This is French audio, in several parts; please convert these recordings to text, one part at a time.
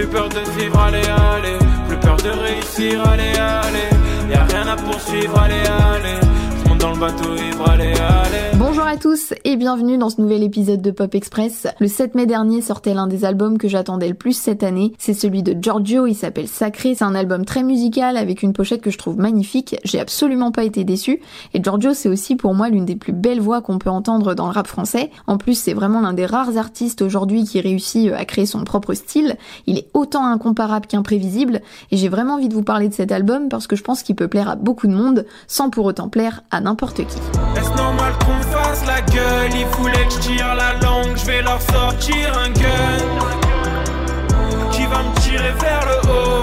Plus peur de vivre, allez, allez. Plus peur de réussir, allez, allez. Y'a rien à poursuivre, allez, allez dans le bateau allez, allez. Bonjour à tous et bienvenue dans ce nouvel épisode de Pop Express. Le 7 mai dernier sortait l'un des albums que j'attendais le plus cette année. C'est celui de Giorgio, il s'appelle Sacré. C'est un album très musical avec une pochette que je trouve magnifique. J'ai absolument pas été déçue. Et Giorgio, c'est aussi pour moi l'une des plus belles voix qu'on peut entendre dans le rap français. En plus, c'est vraiment l'un des rares artistes aujourd'hui qui réussit à créer son propre style. Il est autant incomparable qu'imprévisible. Et j'ai vraiment envie de vous parler de cet album parce que je pense qu'il peut plaire à beaucoup de monde sans pour autant plaire à n'importe qui. Normal qu'on fasse la gueule. Il voulait que je tire la langue, je vais leur sortir un gun. Qui va me tirer vers le haut?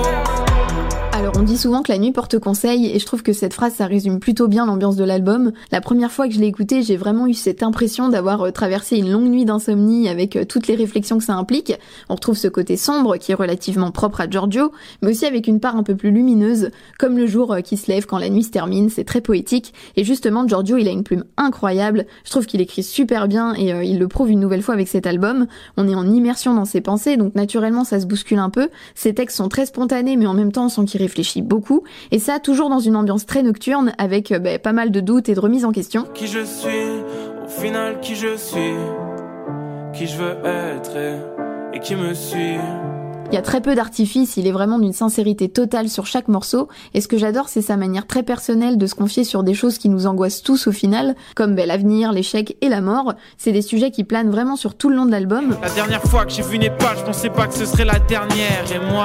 On dit souvent que la nuit porte conseil et je trouve que cette phrase ça résume plutôt bien l'ambiance de l'album. La première fois que je l'ai écouté, j'ai vraiment eu cette impression d'avoir euh, traversé une longue nuit d'insomnie avec euh, toutes les réflexions que ça implique. On retrouve ce côté sombre qui est relativement propre à Giorgio, mais aussi avec une part un peu plus lumineuse, comme le jour euh, qui se lève quand la nuit se termine, c'est très poétique. Et justement, Giorgio, il a une plume incroyable. Je trouve qu'il écrit super bien et il le prouve une nouvelle fois avec cet album. On est en immersion dans ses pensées, donc naturellement ça se bouscule un peu. Ses textes sont très spontanés, mais en même temps sent qu'il beaucoup, et ça toujours dans une ambiance très nocturne, avec euh, bah, pas mal de doutes et de remises en question. Qui je suis, au final qui je suis, qui je veux être et qui me suit. Il y a très peu d'artifices, il est vraiment d'une sincérité totale sur chaque morceau, et ce que j'adore c'est sa manière très personnelle de se confier sur des choses qui nous angoissent tous au final, comme ben, l'avenir, l'échec et la mort. C'est des sujets qui planent vraiment sur tout le long de l'album. La dernière fois que j'ai vu Népal, je pensais pas que ce serait la dernière, et moi,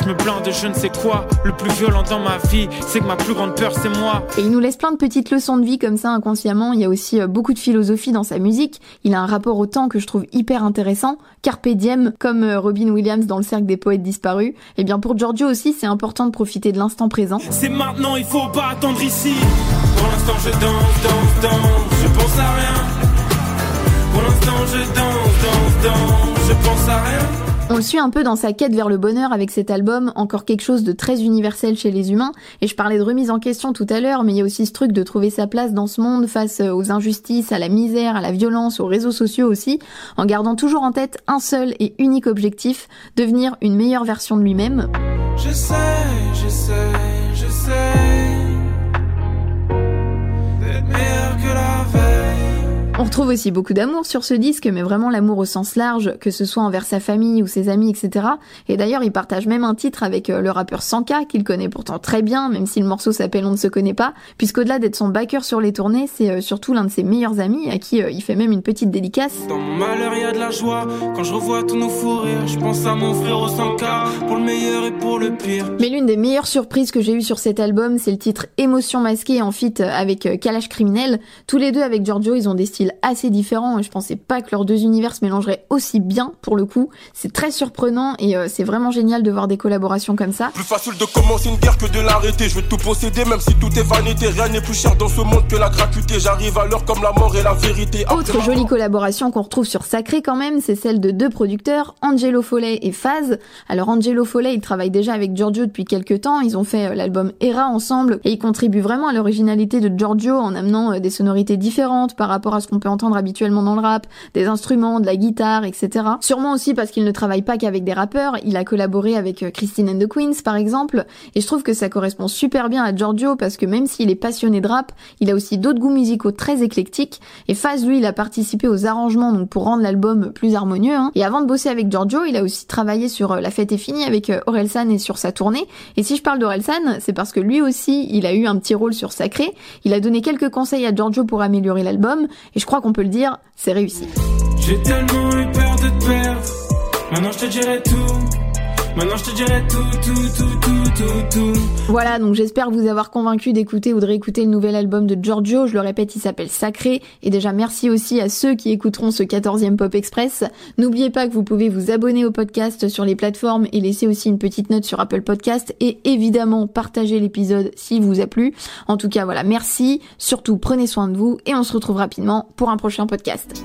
je me plains de je ne sais quoi. Le plus violent dans ma vie, c'est que ma plus grande peur c'est moi. Et il nous laisse plein de petites leçons de vie comme ça inconsciemment, il y a aussi euh, beaucoup de philosophie dans sa musique, il a un rapport au temps que je trouve hyper intéressant, carpe diem, comme euh, Robin Williams dans le des poètes disparus, et eh bien pour Giorgio aussi, c'est important de profiter de l'instant présent. C'est maintenant, il faut pas attendre ici. Pour l'instant, je danse, danse, danse, je pense à rien. Pour l'instant, je danse, danse, danse, je pense à rien. On le suit un peu dans sa quête vers le bonheur avec cet album, encore quelque chose de très universel chez les humains, et je parlais de remise en question tout à l'heure, mais il y a aussi ce truc de trouver sa place dans ce monde face aux injustices, à la misère, à la violence, aux réseaux sociaux aussi, en gardant toujours en tête un seul et unique objectif, devenir une meilleure version de lui-même. Je sais, je sais, je sais. Retrouve aussi beaucoup d'amour sur ce disque, mais vraiment l'amour au sens large, que ce soit envers sa famille ou ses amis, etc. Et d'ailleurs, il partage même un titre avec euh, le rappeur Sanka, qu'il connaît pourtant très bien, même si le morceau s'appelle On ne se connaît pas, puisqu'au-delà d'être son backer sur les tournées, c'est euh, surtout l'un de ses meilleurs amis, à qui euh, il fait même une petite dédicace. Dans mon malheur, y a de la joie, quand je revois tous nos fous rires, je pense à mon frère au Sanka, pour le meilleur et pour le pire. Mais l'une des meilleures surprises que j'ai eues sur cet album, c'est le titre Émotion masquée en feat avec Kalash Criminel. Tous les deux avec Giorgio, ils ont des styles assez différents et je pensais pas que leurs deux univers se mélangeraient aussi bien pour le coup. C'est très surprenant et euh, c'est vraiment génial de voir des collaborations comme ça. Plus facile de commencer une guerre que de l'arrêter. Je veux tout posséder même si tout est vanité. Rien n'est plus cher dans ce monde que la gratuité. J'arrive à l'heure comme la mort et la vérité. Autre jolie collaboration qu'on retrouve sur Sacré quand même, c'est celle de deux producteurs, Angelo Follet et Faz. Alors Angelo Follet, il travaille déjà avec Giorgio depuis quelques temps. Ils ont fait euh, l'album Era ensemble et ils contribuent vraiment à l'originalité de Giorgio en amenant euh, des sonorités différentes par rapport à ce qu'on peut entendre habituellement dans le rap, des instruments, de la guitare, etc. Sûrement aussi parce qu'il ne travaille pas qu'avec des rappeurs, il a collaboré avec euh, Christine and the Queens par exemple, et je trouve que ça correspond super bien à Giorgio parce que même s'il est passionné de rap, il a aussi d'autres goûts musicaux très éclectiques, et Faz lui il a participé aux arrangements donc pour rendre l'album plus harmonieux, hein. et avant de bosser avec Giorgio, il a aussi travaillé sur euh, La fête est finie avec euh, Orelsan et sur sa tournée, et si je parle d'Orelsan, c'est parce que lui aussi il a eu un petit rôle sur Sacré, il a donné quelques conseils à Giorgio pour améliorer l'album, et je crois qu'on peut le dire, c'est réussi. J'ai tellement eu peur de te perdre. Maintenant je te dirai tout. Voilà, donc j'espère vous avoir convaincu d'écouter ou de réécouter le nouvel album de Giorgio. Je le répète, il s'appelle Sacré. Et déjà merci aussi à ceux qui écouteront ce 14e Pop Express. N'oubliez pas que vous pouvez vous abonner au podcast sur les plateformes et laisser aussi une petite note sur Apple Podcast. Et évidemment, partager l'épisode s'il vous a plu. En tout cas, voilà, merci. Surtout, prenez soin de vous et on se retrouve rapidement pour un prochain podcast.